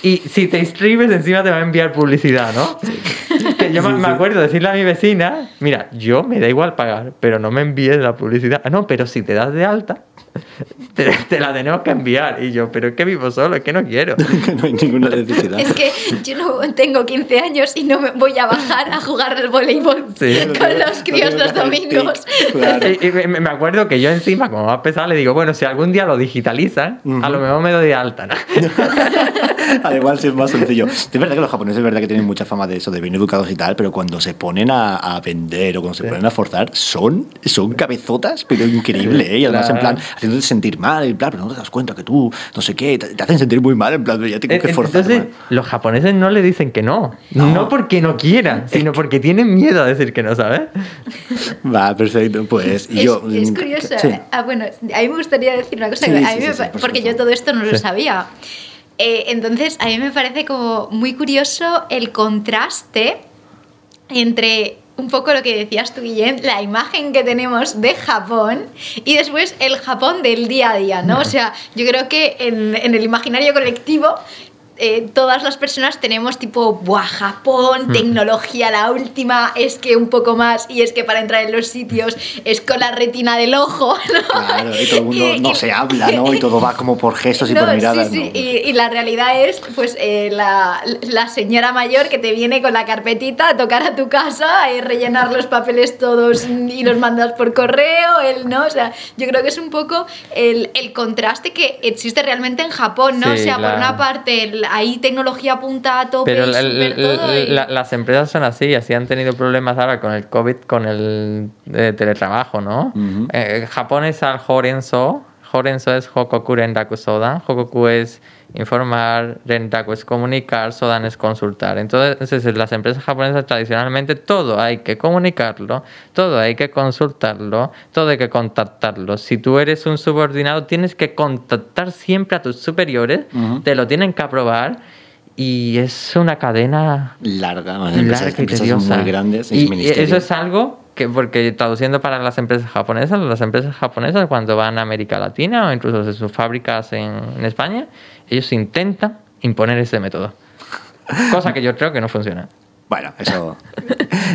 Y si te inscribes, encima te va a enviar publicidad, ¿no? Que yo me- me acuerdo decirle a mi vecina, mira, yo me da igual pagar, pero no me envíes la publicidad. Ah, no, pero si te das de alta, te, te la tenemos que enviar. Y yo, pero es que vivo solo, es que no quiero. [laughs] que no hay ninguna necesidad. Es que yo no tengo 15 años y no me voy a bajar a jugar al voleibol Sí. con los críos los domingos. Claro. Y, y me, me acuerdo que yo encima, como más pesado, le digo, bueno, si algún día lo digitalizan, a lo mejor me doy de alta, ¿no? [laughs] [laughs] Al igual sí es más sencillo. Es verdad que los japoneses es verdad que tienen mucha fama de eso, de bien educados y tal, pero cuando se ponen a, a vender o cuando se ponen a forzar, son, son cabezotas, pero increíble, ¿eh? Y además en Claro. plan, haciéndote sentir mal, en plan, pero no te das cuenta que tú, no sé qué, te, te hacen sentir muy mal, en plan, ya tengo que forzar. Entonces, los japoneses no le dicen que no. No. No, porque no quieran, sino porque tienen miedo a decir que no, ¿sabes? Va, perfecto, pues Es, yo... es mm, curioso. sí. ¿eh? Ah, bueno, a mí me gustaría decir una cosa, Sí, que sí, a mí sí, me sí, porque supuesto. yo todo esto no lo Sí. sabía. Eh, entonces, a mí me parece como muy curioso el contraste entre un poco lo que decías tú, Guillem, la imagen que tenemos de Japón y después el Japón del día a día, ¿no? O sea, yo creo que en, en el imaginario colectivo eh, todas las personas tenemos tipo, ¡buah, Japón, hmm. tecnología la última! Es que un poco más, y es que para entrar en los sitios es con la retina del ojo, [laughs] ¿no? Claro, y todo el mundo no se habla, ¿no? Y todo va como por gestos y por miradas. Sí, sí, y, la realidad es, pues, eh, la, la, señora mayor que te viene con la carpetita a tocar a tu casa, y rellenar los papeles todos y los mandas por correo, el, ¿no? O sea, yo creo que es un poco el, el contraste que existe realmente en Japón, ¿no? o sea, por una parte, hay tecnología punta a tope. Pero las empresas son así, así han tenido problemas ahora con el COVID, con el eh, teletrabajo, ¿no? Eh, Japón es al Horenso, Horenso es Hokoku Rendaku Sodan, Hokoku es informar, Rendaku es comunicar, Sodan es consultar. Entonces, las empresas japonesas tradicionalmente todo hay que comunicarlo, todo hay que consultarlo, todo hay que contactarlo. Si tú eres un subordinado, tienes que contactar siempre a tus superiores, te lo tienen que aprobar y es una cadena larga, larga empresas, muy grandes. Y eso es algo que porque traduciendo para las empresas japonesas, las empresas japonesas cuando van a América Latina o incluso sus fábricas en, España, ellos intentan imponer ese método. Cosa que yo creo que no funciona. Bueno, eso,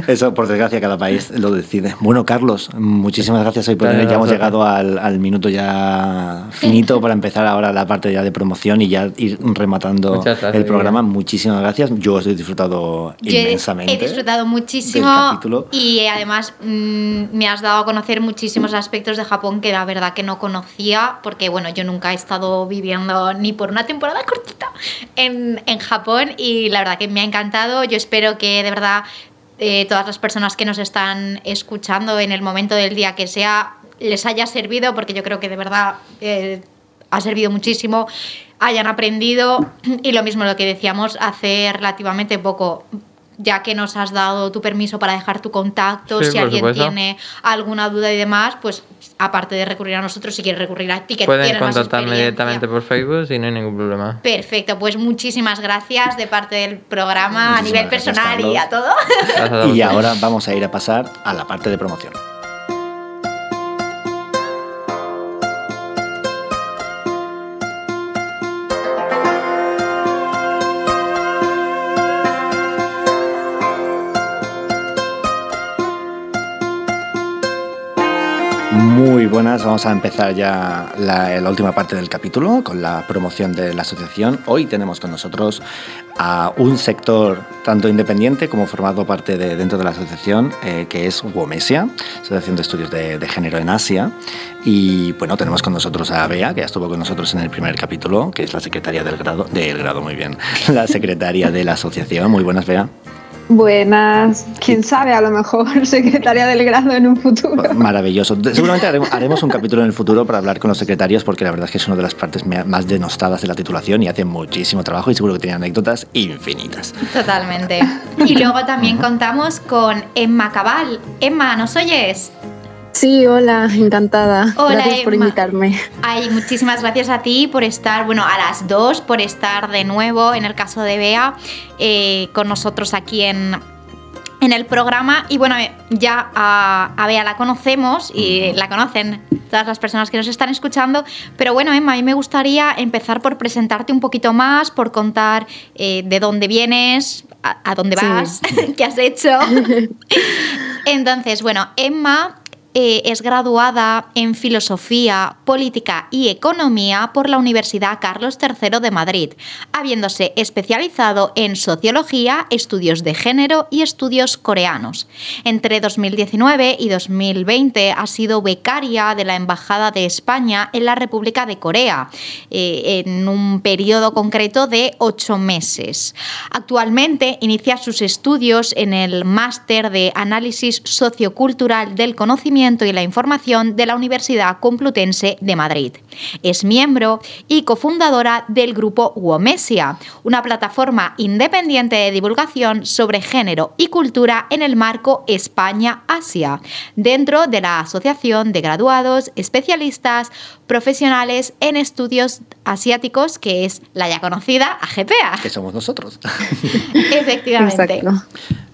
eso por desgracia cada país lo decide. Bueno, Carlos, muchísimas gracias hoy por Ya hemos llegado al, minuto ya finito para empezar ahora la parte ya de promoción y ya ir rematando el programa. Muchísimas gracias. Yo he disfrutado inmensamente. He disfrutado muchísimo y además mm, me has dado a conocer muchísimos aspectos de Japón que la verdad que no conocía porque bueno, yo nunca he estado viviendo ni por una temporada cortita en, en Japón y la verdad que me ha encantado. Yo espero que de verdad eh, todas las personas que nos están escuchando en el momento del día que sea les haya servido, porque yo creo que de verdad eh, ha servido muchísimo, hayan aprendido. [clears throat] Y lo mismo lo que decíamos hace relativamente poco ya que nos has dado tu permiso para dejar tu contacto, si alguien tiene alguna duda y demás, pues aparte de recurrir a nosotros, si quiere recurrir a ti, que Pueden contactarme directamente por Facebook y no hay ningún problema. Perfecto, pues muchísimas gracias de parte del programa a nivel personal y a todo. y ahora vamos a ir a pasar a la parte de promoción. Muy buenas, vamos a empezar ya la, última parte del capítulo con la promoción de la asociación. Hoy tenemos con nosotros a un sector tanto independiente como formado parte de, dentro de la asociación, eh, que es WOMESIA, Asociación de Estudios de, Género en Asia. Y bueno, tenemos con nosotros a Bea, que ya estuvo con nosotros en el primer capítulo, que es la secretaria del grado, del grado, muy bien, [laughs] la secretaria de la asociación. Muy buenas, Bea. Buenas, quién sabe, a lo mejor [laughs] secretaria del grado en un futuro. Maravilloso. Seguramente [laughs] haremos, un capítulo en el futuro para hablar con los secretarios porque la verdad es que es una de las partes más denostadas de la titulación y hacen muchísimo trabajo y seguro que tienen anécdotas infinitas. Totalmente. [laughs] Y luego también contamos con Emma Cabal. Emma, ¿nos oyes? Sí, hola, encantada. Hola, gracias por invitarme. Ay, muchísimas gracias a ti por estar, bueno, a las dos, por estar de nuevo, en el caso de Bea, eh, con nosotros aquí en, en el programa. Y bueno, ya a, Bea la conocemos y la conocen todas las personas que nos están escuchando. Pero bueno, Emma, a mí me gustaría empezar por presentarte un poquito más, por contar eh, de dónde vienes, a, dónde vas, [laughs] qué has hecho. [laughs] Entonces, bueno, Emma eh, es graduada en Filosofía, Política y Economía por la Universidad Carlos III de Madrid, habiéndose especializado en Sociología, Estudios de Género y Estudios Coreanos. Entre 2019 y 2020 ha sido becaria de la Embajada de España en la República de Corea, eh, en un periodo concreto de ocho meses. Actualmente inicia sus estudios en el Máster de Análisis Sociocultural del Conocimiento y la Información de la Universidad Complutense de Madrid. Es miembro y cofundadora del grupo WOMESIA, una plataforma independiente de divulgación sobre género y cultura en el marco España-Asia, dentro de la Asociación de Graduados Especialistas Profesionales en Estudios Asiáticos, que es la ya conocida AGPA. Que somos nosotros. [laughs] Efectivamente.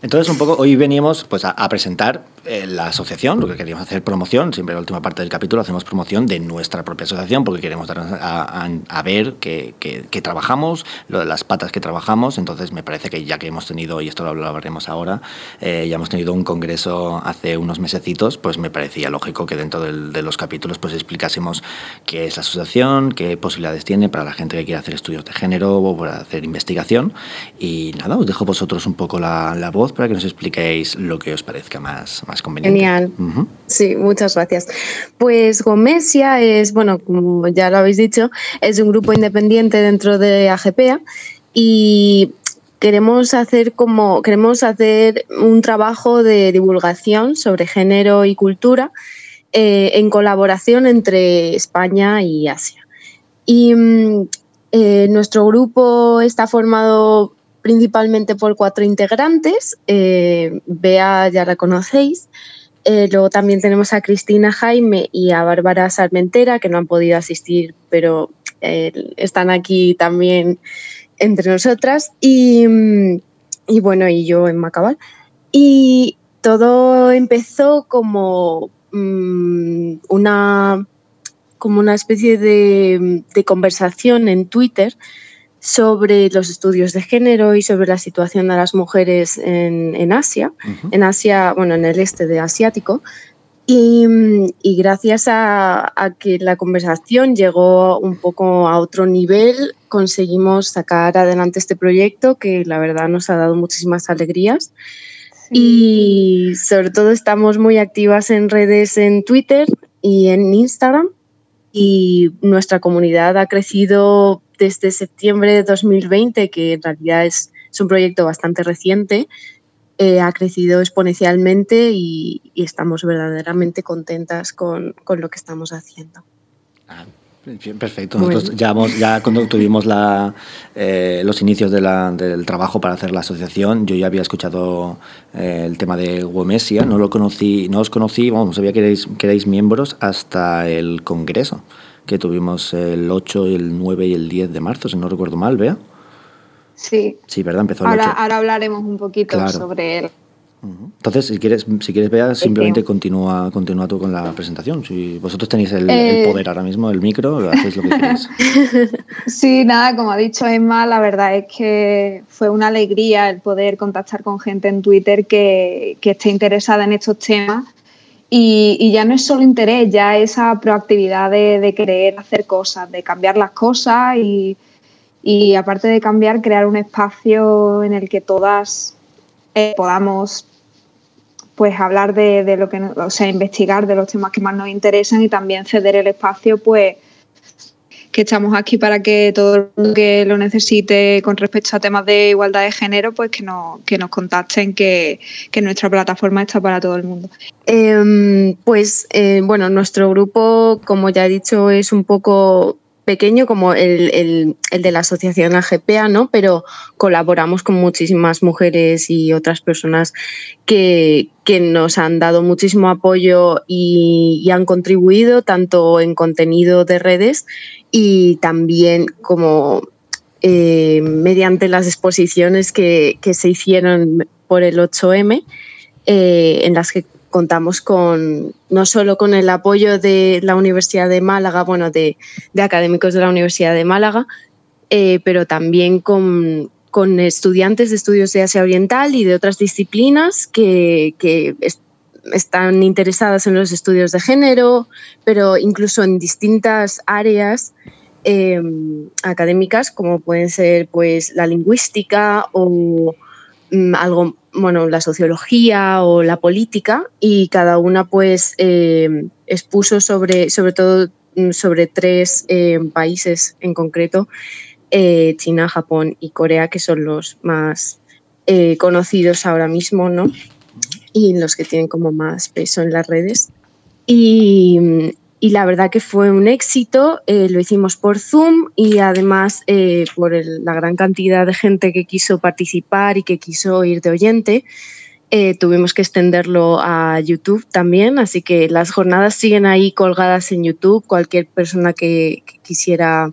Entonces, un poco, hoy veníamos pues, a, presentar eh, la asociación, lo que queríamos hacer promoción, siempre en la última parte del capítulo hacemos promoción de nuestra propia asociación, porque queremos dar a, ver que, trabajamos, lo de las patas que trabajamos, entonces me parece que ya que hemos tenido, y esto lo hablaremos ahora, eh, ya hemos tenido un congreso hace unos mesecitos, pues me parecía lógico que dentro de los capítulos pues explicásemos qué es la asociación, qué posibilidades tiene para la gente que quiere hacer estudios de género o para hacer investigación, y nada, os dejo vosotros un poco la, la voz para que nos expliquéis lo que os parezca más, más conveniente. Genial. Sí, muchas gracias. Pues Gomesia es, bueno, como ya lo habéis dicho, es un grupo independiente dentro de AGPA y queremos hacer como queremos hacer un trabajo de divulgación sobre género y cultura eh, en colaboración entre España y Asia. Y mm, eh, nuestro grupo está formado principalmente por cuatro integrantes. Eh, Bea ya la conocéis. Eh, luego también tenemos a Cristina Jaime y a Bárbara Sarmentera, que no han podido asistir, pero eh, están aquí también entre nosotras. Y, bueno, y yo en Macabal. Y todo empezó como mm, una, como una especie de conversación en Twitter sobre los estudios de género y sobre la situación de las mujeres en, Asia, en Asia, bueno, en el este de asiático. Y, gracias a, que la conversación llegó un poco a otro nivel, conseguimos sacar adelante este proyecto que la verdad nos ha dado muchísimas alegrías. Y sobre todo estamos muy activas en redes en Twitter y en Instagram y nuestra comunidad ha crecido desde septiembre de 2020, que en realidad es, un proyecto bastante reciente, eh, ha crecido exponencialmente y, estamos verdaderamente contentas con, lo que estamos haciendo. Ah, perfecto. Nosotros ya, ya cuando tuvimos la, eh, los inicios del trabajo para hacer la asociación, yo ya había escuchado eh, el tema de Womesia, no lo conocí, no os conocí, vamos, sabía que erais, que erais miembros hasta el congreso que tuvimos el 8, el 9 y el 10 de marzo, si no recuerdo mal, vea. Sí. Sí, ¿verdad? Empezó ahora, ahora hablaremos un poquito sobre él. Entonces, si quieres, si quieres Bea, simplemente continúa, continúa tú con la presentación. Si vosotros tenéis el, eh, poder ahora mismo, el micro, hacéis lo que queréis. [laughs] Sí, nada, como ha dicho Emma, la verdad es que fue una alegría el poder contactar con gente en Twitter que, que esté interesada en estos temas y, ya no es solo interés, ya esa proactividad de, querer hacer cosas, de cambiar las cosas y, aparte de cambiar, crear un espacio en el que todas eh, podamos pues hablar de, de, lo que, o sea, investigar de los temas que más nos interesan y también ceder el espacio pues que estamos aquí para que todo el mundo que lo necesite con respecto a temas de igualdad de género, pues que, no, que nos contacten, que, que nuestra plataforma está para todo el mundo. Em, pues eh, bueno, nuestro grupo, como ya he dicho, es un poco pequeño como el, de la asociación AGPA, ¿no? Pero colaboramos con muchísimas mujeres y otras personas que, nos han dado muchísimo apoyo y, han contribuido tanto en contenido de redes y también como eh, mediante las exposiciones que, se hicieron por el 8M, eh, en las que contamos con no solo con el apoyo de la Universidad de Málaga, bueno, de, académicos de la Universidad de Málaga, eh, pero también con, estudiantes de estudios de Asia Oriental y de otras disciplinas que, están interesadas en los estudios de género, pero incluso en distintas áreas em, académicas, como pueden ser pues, la lingüística o algo bueno, la sociología o la política y cada una pues eh, expuso sobre, sobre todo mm, sobre tres eh, países en concreto, eh, China, Japón y Corea, que son los más conocidos ahora mismo, ¿no? Y los que tienen como más peso en las redes. Y, y la verdad que fue un éxito. Eh, lo hicimos por Zoom y además eh, por la gran cantidad de gente que quiso participar y que quiso ir de oyente. Eh, tuvimos que extenderlo a YouTube también, así que las jornadas siguen ahí colgadas en YouTube. Cualquier persona que, quisiera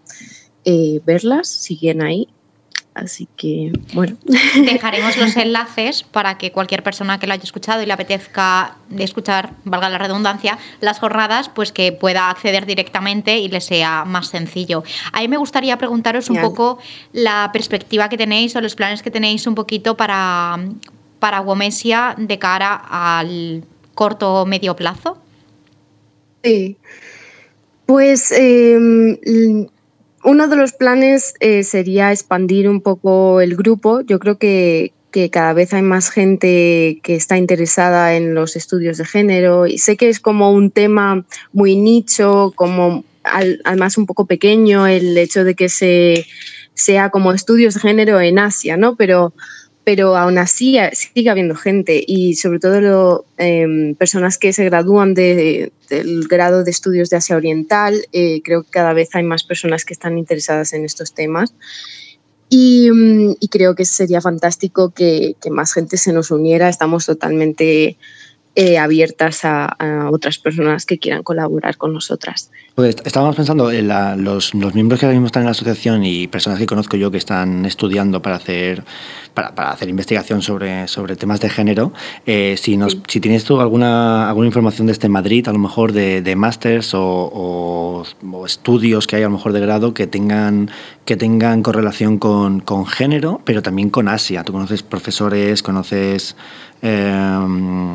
verlas siguen ahí. Así que, bueno. [laughs] Dejaremos los enlaces para que cualquier persona que lo haya escuchado y le apetezca escuchar, valga la redundancia, las jornadas, pues que pueda acceder directamente y le sea más sencillo. A mí me gustaría preguntaros un poco la perspectiva que tenéis o los planes que tenéis un poquito para, para Womesia de cara al corto o medio plazo. Sí. Pues em, uno de los planes eh, sería expandir un poco el grupo. Yo creo que, cada vez hay más gente que está interesada en los estudios de género y sé que es como un tema muy nicho, como además un poco pequeño el hecho de que se sea como estudios de género en Asia, ¿no? Pero pero aún así sigue habiendo gente y sobre todo em, personas que se gradúan del grado de estudios de Asia Oriental. Eh, creo que cada vez hay más personas que están interesadas en estos temas. Y, mm, creo que sería fantástico que, más gente se nos uniera. Estamos totalmente eh, abiertas a, otras personas que quieran colaborar con nosotras. Pues estábamos pensando en los, miembros que ahora mismo están en la asociación y personas que conozco yo que están estudiando para hacer para, hacer investigación sobre, sobre temas de género. Eh, si, nos, si tienes tú alguna, alguna información desde Madrid, a lo mejor de, de másters o, estudios que hay a lo mejor de grado que tengan, que tengan correlación con, con género, pero también con Asia. Tú conoces profesores, conoces Em,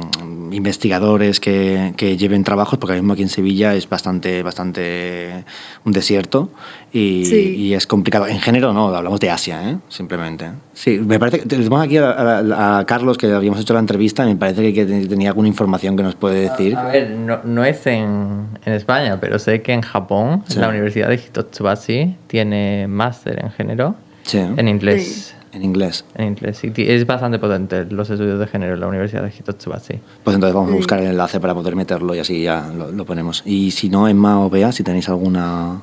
investigadores que, lleven trabajos, porque ahora mismo aquí en Sevilla es bastante, bastante un desierto y, es complicado. En género no, hablamos de Asia, ¿eh? simplemente. Sí, me parece que tenemos aquí a, Carlos, que habíamos hecho la entrevista, me parece que tenía alguna información que nos puede decir. A, ver, no, es en, España, pero sé que en Japón, la Universidad de Hitotsubashi tiene máster en género en inglés. En inglés. En inglés, sí. Es bastante potente los estudios de género en la Universidad de Hitotsubashi. Pues entonces vamos a buscar el enlace para poder meterlo y así ya lo, ponemos. Y si no, Emma o Bea, si tenéis alguna...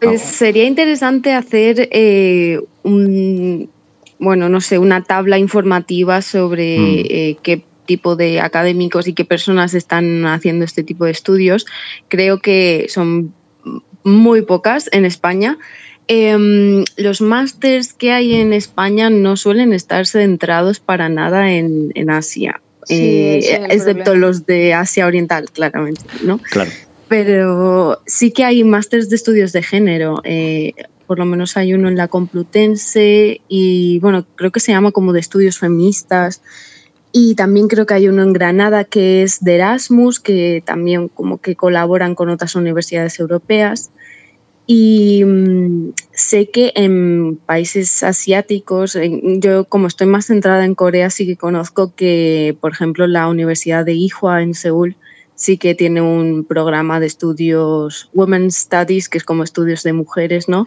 Pues sería interesante hacer eh, un, bueno, no sé, una tabla informativa sobre mm. eh, qué tipo de académicos y qué personas están haciendo este tipo de estudios. Creo que son muy pocas en España Em, los másters que hay en España no suelen estar centrados para nada en, Asia, eh, excepto los de Asia Oriental, claramente, ¿no? Claro. Pero sí que hay másters de estudios de género. Eh, por lo menos hay uno en la Complutense y, bueno, creo que se llama como de estudios feministas. Y también creo que hay uno en Granada que es de Erasmus, que también como que colaboran con otras universidades europeas. Y mm, sé que en países asiáticos, yo como estoy más centrada en Corea, sí que conozco que, por ejemplo, la Universidad de Ihua en Seúl sí que tiene un programa de estudios Women's Studies, que es como estudios de mujeres, ¿no?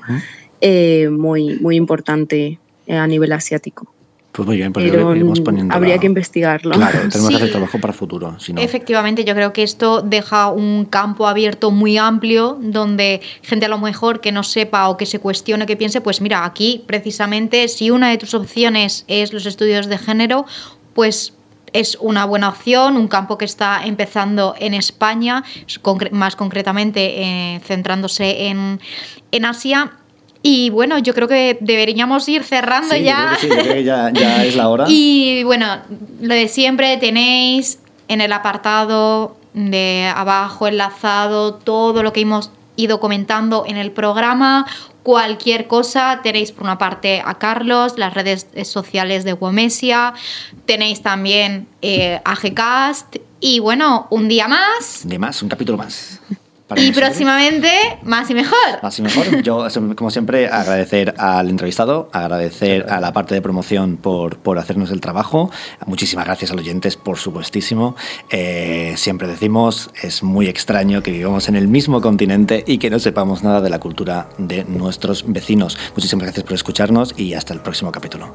Eh, muy, muy importante eh, a nivel asiático. Pues muy bien, pues iremos poniendo. Habría que investigarlo. Claro, tenemos que hacer trabajo para futuro. Efectivamente, yo creo que esto deja un campo abierto muy amplio donde gente a lo mejor que no sepa o que se cuestione, que piense, pues mira, aquí precisamente si una de tus opciones es los estudios de género, pues es una buena opción, un campo que está empezando en España, más concretamente eh, centrándose en, en Asia y bueno, yo creo que deberíamos ir cerrando ya. sí, creo que ya, ya [laughs] es la hora. y bueno, lo de siempre tenéis en el apartado de abajo enlazado todo lo que hemos ido comentando en el programa. Cualquier cosa tenéis por una parte a Carlos, las redes sociales de Womesia, tenéis también eh, a Gcast y bueno, un día más. Día más, un capítulo más y próximamente, más y mejor. Más y mejor. Yo, como siempre, agradecer al entrevistado, agradecer a la parte de promoción por, por hacernos el trabajo. Muchísimas gracias a los oyentes, por supuestísimo. Eh, siempre decimos, es muy extraño que vivamos en el mismo continente y que no sepamos nada de la cultura de nuestros vecinos. Muchísimas gracias por escucharnos y hasta el próximo capítulo.